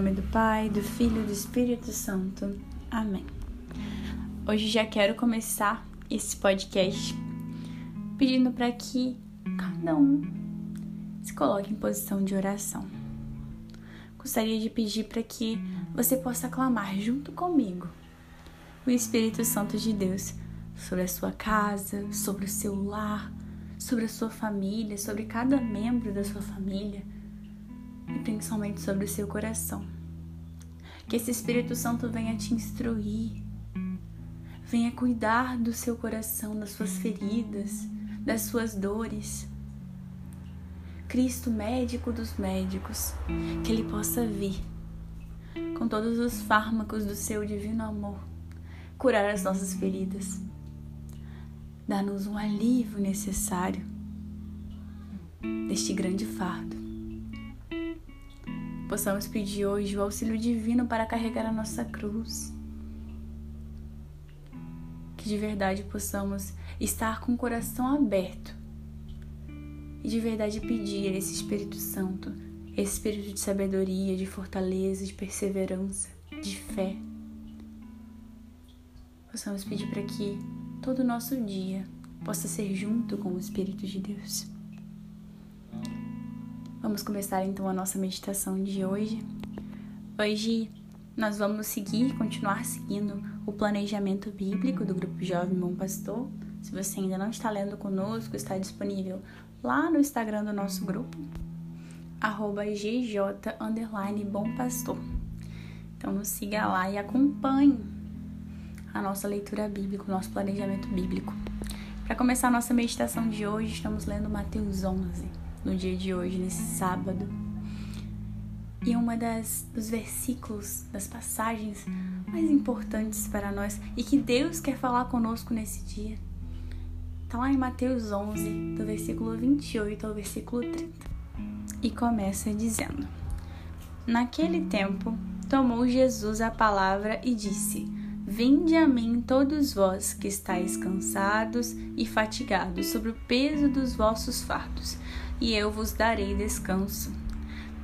Nome do Pai, do Filho e do Espírito Santo. Amém. Hoje já quero começar esse podcast pedindo para que cada um se coloque em posição de oração. Gostaria de pedir para que você possa clamar junto comigo o Espírito Santo de Deus sobre a sua casa, sobre o seu lar, sobre a sua família, sobre cada membro da sua família e principalmente sobre o seu coração. Que esse Espírito Santo venha te instruir, venha cuidar do seu coração, das suas feridas, das suas dores. Cristo, médico dos médicos, que Ele possa vir com todos os fármacos do seu divino amor, curar as nossas feridas, dar-nos um alívio necessário deste grande fardo possamos pedir hoje o auxílio divino para carregar a nossa cruz. Que de verdade possamos estar com o coração aberto e de verdade pedir esse Espírito Santo, esse espírito de sabedoria, de fortaleza, de perseverança, de fé. Possamos pedir para que todo o nosso dia possa ser junto com o Espírito de Deus. Vamos começar então a nossa meditação de hoje. Hoje nós vamos seguir, continuar seguindo o planejamento bíblico do Grupo Jovem Bom Pastor. Se você ainda não está lendo conosco, está disponível lá no Instagram do nosso grupo, arroba GJ. Então nos siga lá e acompanhe a nossa leitura bíblica, o nosso planejamento bíblico. Para começar a nossa meditação de hoje, estamos lendo Mateus 11 no dia de hoje, nesse sábado. E uma das dos versículos, das passagens mais importantes para nós e que Deus quer falar conosco nesse dia. Está lá em Mateus 11, do versículo 28 ao versículo 30. E começa dizendo: Naquele tempo, tomou Jesus a palavra e disse: Vinde a mim todos vós que estáis cansados e fatigados sobre o peso dos vossos fardos, e eu vos darei descanso.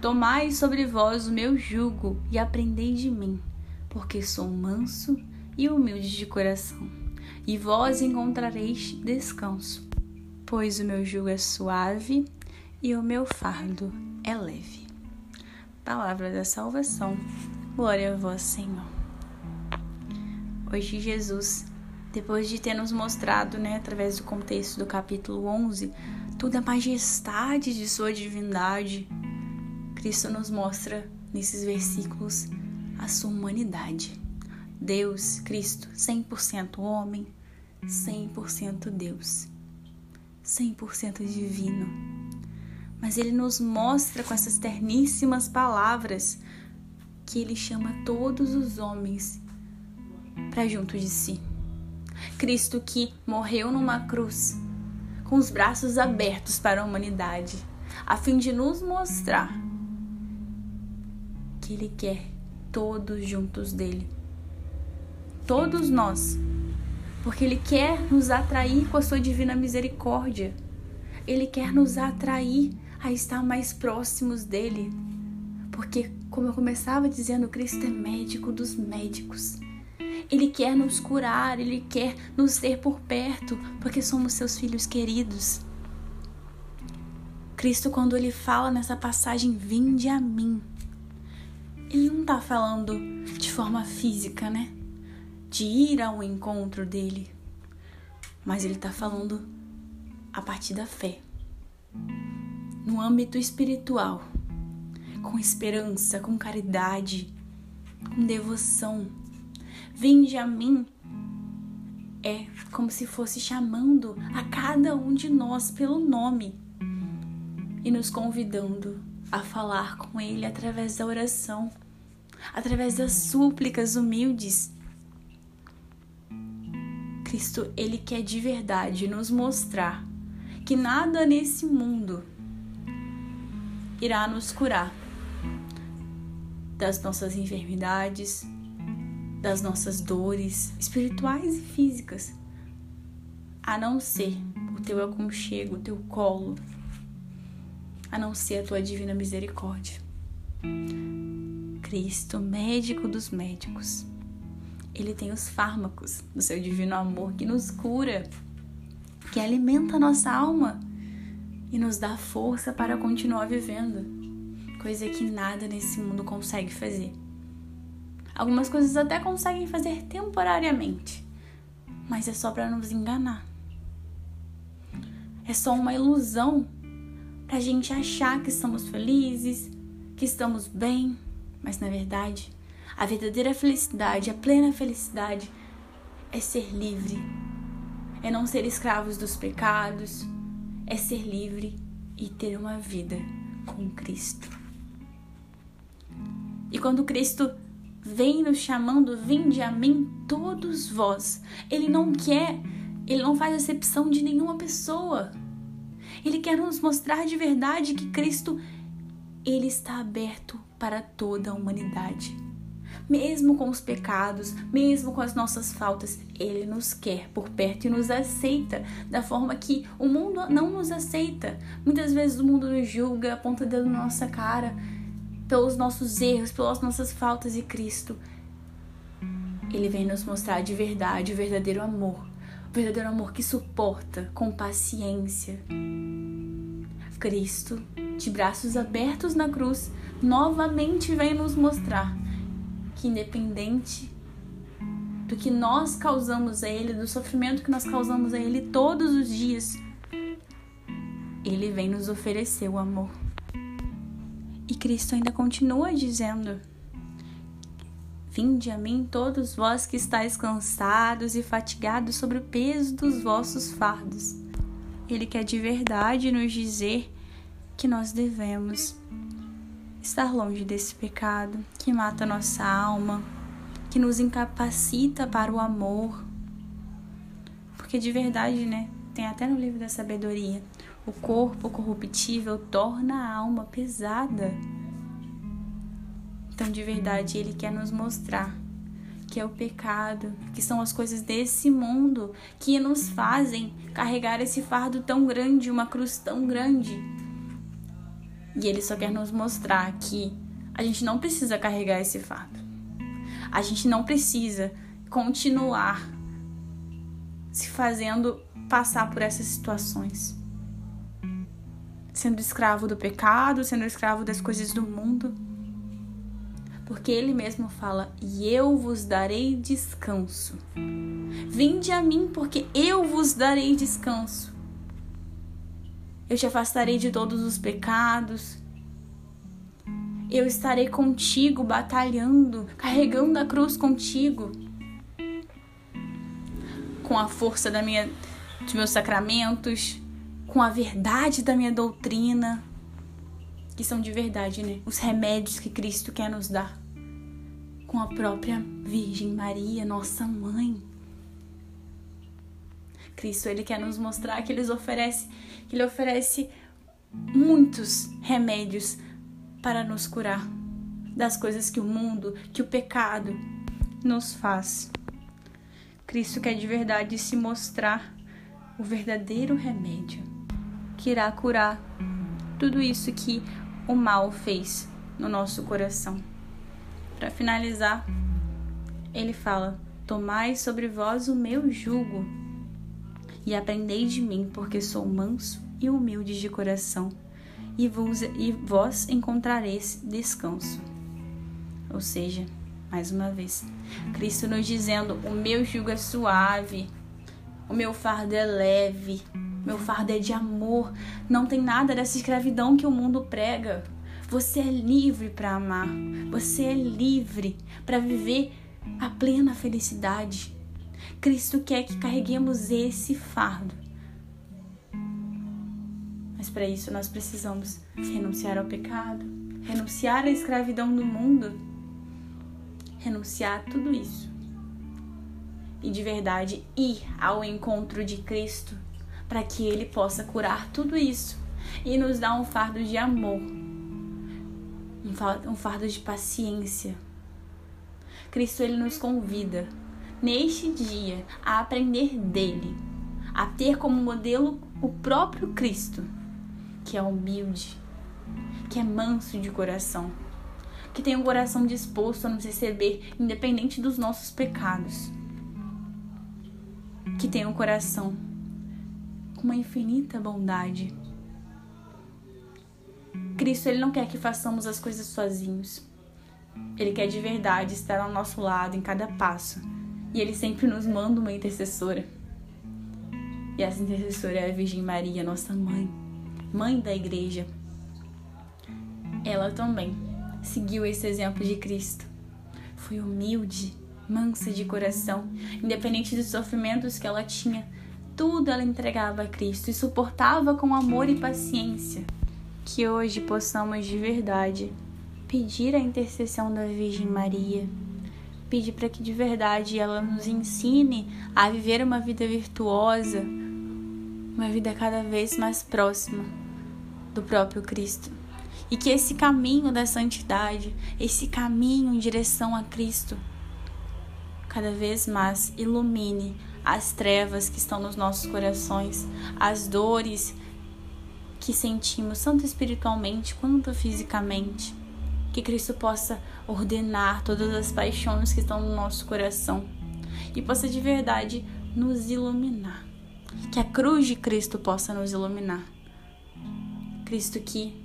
Tomai sobre vós o meu jugo e aprendei de mim, porque sou manso e humilde de coração, e vós encontrareis descanso, pois o meu jugo é suave e o meu fardo é leve. Palavra da salvação, glória a vós, Senhor. Hoje, Jesus, depois de ter nos mostrado, né, através do contexto do capítulo 11, toda a majestade de sua divindade, Cristo nos mostra nesses versículos a sua humanidade. Deus, Cristo, 100% homem, 100% Deus, 100% divino. Mas ele nos mostra com essas terníssimas palavras que ele chama todos os homens para junto de si. Cristo que morreu numa cruz com os braços abertos para a humanidade, a fim de nos mostrar que Ele quer todos juntos dele. Todos nós. Porque Ele quer nos atrair com a sua divina misericórdia. Ele quer nos atrair a estar mais próximos dele. Porque, como eu começava dizendo, Cristo é médico dos médicos. Ele quer nos curar, Ele quer nos ter por perto, porque somos seus filhos queridos. Cristo, quando ele fala nessa passagem, vinde a mim, ele não está falando de forma física, né? De ir ao encontro dele, mas ele está falando a partir da fé, no âmbito espiritual, com esperança, com caridade, com devoção Vinde a mim é como se fosse chamando a cada um de nós pelo nome e nos convidando a falar com Ele através da oração, através das súplicas humildes. Cristo, Ele quer de verdade nos mostrar que nada nesse mundo irá nos curar das nossas enfermidades, das nossas dores espirituais e físicas, a não ser o teu aconchego, o teu colo, a não ser a tua divina misericórdia. Cristo, médico dos médicos, ele tem os fármacos do seu divino amor que nos cura, que alimenta a nossa alma e nos dá força para continuar vivendo, coisa que nada nesse mundo consegue fazer. Algumas coisas até conseguem fazer temporariamente, mas é só para nos enganar. É só uma ilusão para a gente achar que estamos felizes, que estamos bem, mas na verdade, a verdadeira felicidade, a plena felicidade é ser livre, é não ser escravos dos pecados, é ser livre e ter uma vida com Cristo. E quando Cristo vem nos chamando, vinde a mim todos vós, Ele não quer, Ele não faz acepção de nenhuma pessoa. Ele quer nos mostrar de verdade que Cristo, Ele está aberto para toda a humanidade mesmo com os pecados, mesmo com as nossas faltas, Ele nos quer por perto e nos aceita da forma que o mundo não nos aceita. Muitas vezes o mundo nos julga, aponta dedo na nossa cara pelos nossos erros, pelas nossas faltas e Cristo. Ele vem nos mostrar de verdade o verdadeiro amor, o verdadeiro amor que suporta com paciência. Cristo, de braços abertos na cruz, novamente vem nos mostrar que independente do que nós causamos a ele, do sofrimento que nós causamos a ele todos os dias, ele vem nos oferecer o amor. E Cristo ainda continua dizendo: Vinde a mim todos vós que estáis cansados e fatigados sobre o peso dos vossos fardos. Ele quer de verdade nos dizer que nós devemos estar longe desse pecado que mata nossa alma, que nos incapacita para o amor. Porque de verdade, né? Tem até no livro da sabedoria: o corpo corruptível torna a alma pesada. Então, de verdade, ele quer nos mostrar que é o pecado, que são as coisas desse mundo que nos fazem carregar esse fardo tão grande, uma cruz tão grande e ele só quer nos mostrar que a gente não precisa carregar esse fardo. A gente não precisa continuar se fazendo passar por essas situações. Sendo escravo do pecado, sendo escravo das coisas do mundo. Porque ele mesmo fala: E eu vos darei descanso. Vinde a mim, porque eu vos darei descanso. Eu te afastarei de todos os pecados. Eu estarei contigo, batalhando, carregando a cruz contigo. Com a força da minha, dos meus sacramentos, com a verdade da minha doutrina, que são de verdade, né? Os remédios que Cristo quer nos dar. Com a própria Virgem Maria, nossa mãe. Cristo, ele quer nos mostrar que ele oferece, que ele oferece muitos remédios para nos curar das coisas que o mundo, que o pecado nos faz. Cristo quer de verdade se mostrar o verdadeiro remédio que irá curar tudo isso que o mal fez no nosso coração. Para finalizar, ele fala: Tomai sobre vós o meu jugo e aprendei de mim, porque sou manso e humilde de coração, e vos, e vós encontrareis descanso. Ou seja, mais uma vez, Cristo nos dizendo: o meu jugo é suave, o meu fardo é leve, meu fardo é de amor. Não tem nada dessa escravidão que o mundo prega. Você é livre para amar, você é livre para viver a plena felicidade. Cristo quer que carreguemos esse fardo. Mas para isso nós precisamos renunciar ao pecado, renunciar à escravidão do mundo, renunciar a tudo isso. E de verdade ir ao encontro de Cristo para que ele possa curar tudo isso e nos dar um fardo de amor, um fardo de paciência. Cristo ele nos convida neste dia a aprender dele, a ter como modelo o próprio Cristo, que é humilde, que é manso de coração, que tem um coração disposto a nos receber independente dos nossos pecados, que tem um coração uma infinita bondade. Cristo ele não quer que façamos as coisas sozinhos. Ele quer de verdade estar ao nosso lado em cada passo. E ele sempre nos manda uma intercessora. E essa intercessora é a Virgem Maria, nossa mãe, mãe da igreja. Ela também seguiu esse exemplo de Cristo. Foi humilde, mansa de coração, independente dos sofrimentos que ela tinha, tudo ela entregava a Cristo e suportava com amor e paciência. Que hoje possamos de verdade pedir a intercessão da Virgem Maria, pedir para que de verdade ela nos ensine a viver uma vida virtuosa, uma vida cada vez mais próxima do próprio Cristo. E que esse caminho da santidade, esse caminho em direção a Cristo, cada vez mais ilumine as trevas que estão nos nossos corações, as dores que sentimos, tanto espiritualmente quanto fisicamente. Que Cristo possa ordenar todas as paixões que estão no nosso coração e possa de verdade nos iluminar. Que a cruz de Cristo possa nos iluminar. Cristo que,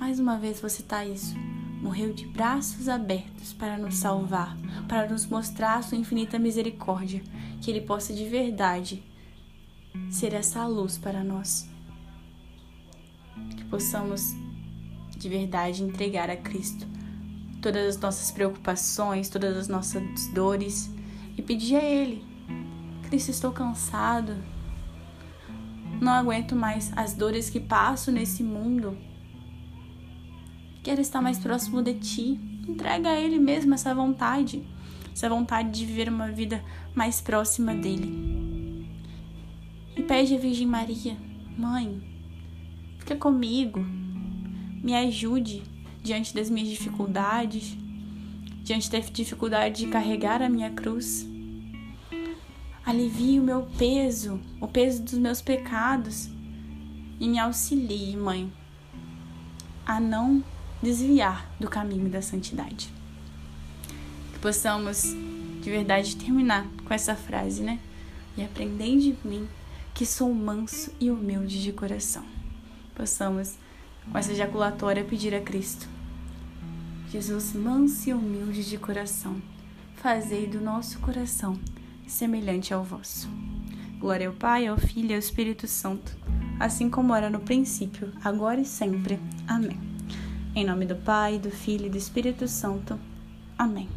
mais uma vez você está isso, morreu de braços abertos para nos salvar, para nos mostrar sua infinita misericórdia, que ele possa de verdade ser essa luz para nós. Que possamos de verdade entregar a Cristo todas as nossas preocupações, todas as nossas dores e pedir a Ele: Cristo, estou cansado, não aguento mais as dores que passo nesse mundo Quero estar mais próximo de ti. Entrega a Ele mesmo essa vontade, essa vontade de viver uma vida mais próxima dele. E pede a Virgem Maria, Mãe, fica comigo, me ajude diante das minhas dificuldades, diante da dificuldade de carregar a minha cruz. Alivie o meu peso, o peso dos meus pecados e me auxilie, Mãe, a não desviar do caminho da santidade. Que possamos de verdade terminar com essa frase, né? E aprendei de mim que sou manso e humilde de coração. Possamos, com essa ejaculatória, pedir a Cristo. Jesus, manso e humilde de coração, fazei do nosso coração semelhante ao vosso. Glória ao Pai, ao Filho e ao Espírito Santo, assim como era no princípio, agora e sempre. Amém. Em nome do Pai, do Filho e do Espírito Santo. Amém.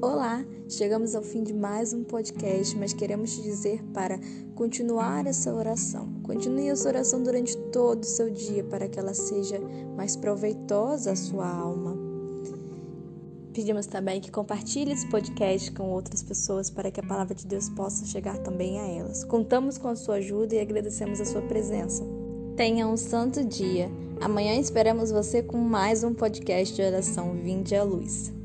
Olá, chegamos ao fim de mais um podcast, mas queremos te dizer para continuar essa oração. Continue essa oração durante todo o seu dia para que ela seja mais proveitosa à sua alma. Pedimos também que compartilhe esse podcast com outras pessoas para que a palavra de Deus possa chegar também a elas. Contamos com a sua ajuda e agradecemos a sua presença. Tenha um santo dia. Amanhã esperamos você com mais um podcast de oração Vinde à Luz.